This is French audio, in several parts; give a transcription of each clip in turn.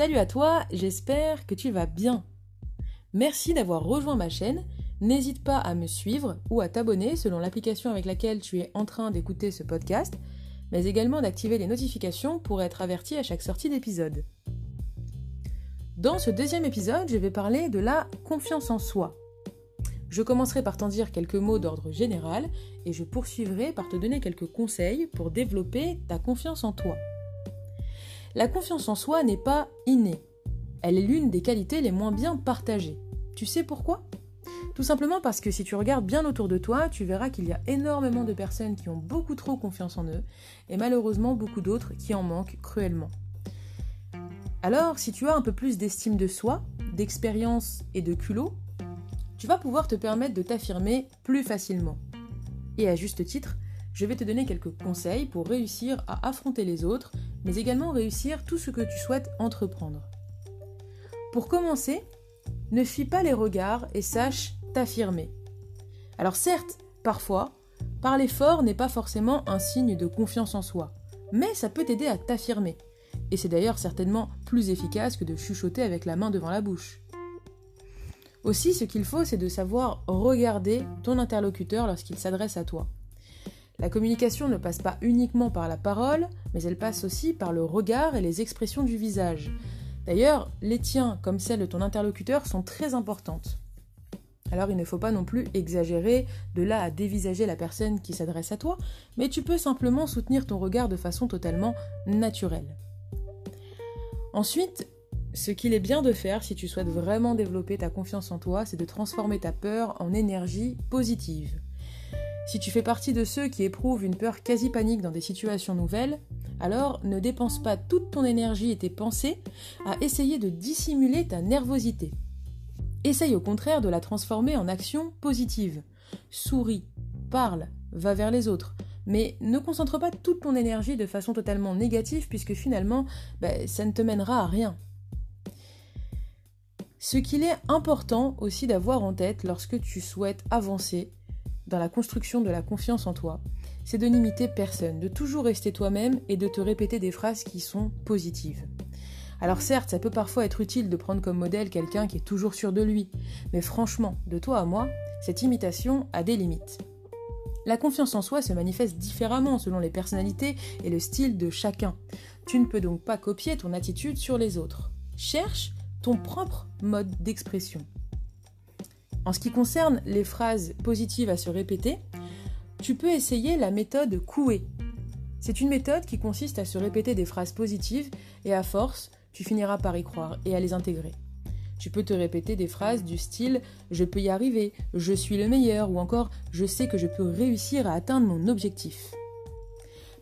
Salut à toi, j'espère que tu vas bien. Merci d'avoir rejoint ma chaîne. N'hésite pas à me suivre ou à t'abonner selon l'application avec laquelle tu es en train d'écouter ce podcast, mais également d'activer les notifications pour être averti à chaque sortie d'épisode. Dans ce deuxième épisode, je vais parler de la confiance en soi. Je commencerai par t'en dire quelques mots d'ordre général et je poursuivrai par te donner quelques conseils pour développer ta confiance en toi. La confiance en soi n'est pas innée. Elle est l'une des qualités les moins bien partagées. Tu sais pourquoi? Tout simplement parce que si tu regardes bien autour de toi, tu verras qu'il y a énormément de personnes qui ont beaucoup trop confiance en eux et malheureusement beaucoup d'autres qui en manquent cruellement. Alors, si tu as un peu plus d'estime de soi, d'expérience et de culot, tu vas pouvoir te permettre de t'affirmer plus facilement. Et à juste titre, je vais te donner quelques conseils pour réussir à affronter les autres, mais également réussir tout ce que tu souhaites entreprendre. Pour commencer, ne fuis pas les regards et sache t'affirmer. Alors certes, parfois, parler fort n'est pas forcément un signe de confiance en soi, mais ça peut t'aider à t'affirmer. Et c'est d'ailleurs certainement plus efficace que de chuchoter avec la main devant la bouche. Aussi, ce qu'il faut, c'est de savoir regarder ton interlocuteur lorsqu'il s'adresse à toi. La communication ne passe pas uniquement par la parole, mais elle passe aussi par le regard et les expressions du visage. D'ailleurs, les tiens comme celles de ton interlocuteur sont très importantes. Alors il ne faut pas non plus exagérer de là à dévisager la personne qui s'adresse à toi, mais tu peux simplement soutenir ton regard de façon totalement naturelle. Ensuite, ce qu'il est bien de faire si tu souhaites vraiment développer ta confiance en toi, c'est de transformer ta peur en énergie positive. Si tu fais partie de ceux qui éprouvent une peur quasi panique dans des situations nouvelles, alors ne dépense pas toute ton énergie et tes pensées à essayer de dissimuler ta nervosité. Essaye au contraire de la transformer en action positive. Souris, parle, va vers les autres. Mais ne concentre pas toute ton énergie de façon totalement négative puisque finalement, ben, ça ne te mènera à rien. Ce qu'il est important aussi d'avoir en tête lorsque tu souhaites avancer dans la construction de la confiance en toi, c'est de n'imiter personne, de toujours rester toi-même et de te répéter des phrases qui sont positives. Alors certes, ça peut parfois être utile de prendre comme modèle quelqu'un qui est toujours sûr de lui, mais franchement, de toi à moi, cette imitation a des limites. La confiance en soi se manifeste différemment selon les personnalités et le style de chacun. Tu ne peux donc pas copier ton attitude sur les autres. Cherche ton propre mode d'expression. En ce qui concerne les phrases positives à se répéter, tu peux essayer la méthode Coué. C'est une méthode qui consiste à se répéter des phrases positives et à force, tu finiras par y croire et à les intégrer. Tu peux te répéter des phrases du style je peux y arriver, je suis le meilleur ou encore je sais que je peux réussir à atteindre mon objectif.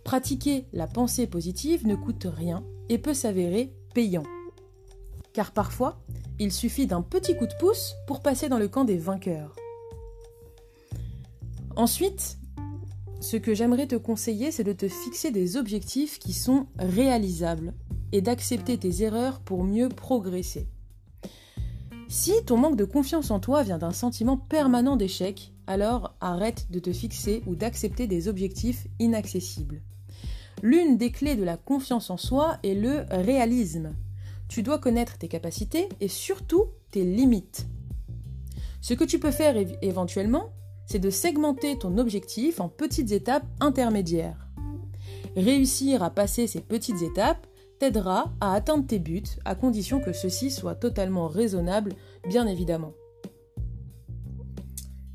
Pratiquer la pensée positive ne coûte rien et peut s'avérer payant car parfois, il suffit d'un petit coup de pouce pour passer dans le camp des vainqueurs. Ensuite, ce que j'aimerais te conseiller, c'est de te fixer des objectifs qui sont réalisables et d'accepter tes erreurs pour mieux progresser. Si ton manque de confiance en toi vient d'un sentiment permanent d'échec, alors arrête de te fixer ou d'accepter des objectifs inaccessibles. L'une des clés de la confiance en soi est le réalisme, tu dois connaître tes capacités et surtout tes limites. Ce que tu peux faire éventuellement, c'est de segmenter ton objectif en petites étapes intermédiaires. Réussir à passer ces petites étapes t'aidera à atteindre tes buts à condition que ceux-ci soient totalement raisonnables, bien évidemment.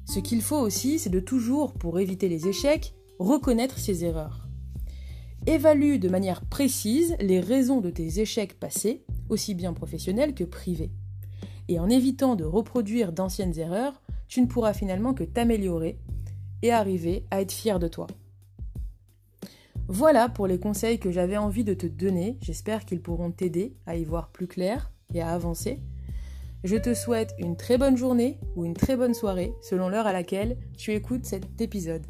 Ce qu'il faut aussi, c'est de toujours, pour éviter les échecs, reconnaître ses erreurs. Évalue de manière précise les raisons de tes échecs passés aussi bien professionnel que privé. Et en évitant de reproduire d'anciennes erreurs, tu ne pourras finalement que t'améliorer et arriver à être fier de toi. Voilà pour les conseils que j'avais envie de te donner. J'espère qu'ils pourront t'aider à y voir plus clair et à avancer. Je te souhaite une très bonne journée ou une très bonne soirée selon l'heure à laquelle tu écoutes cet épisode.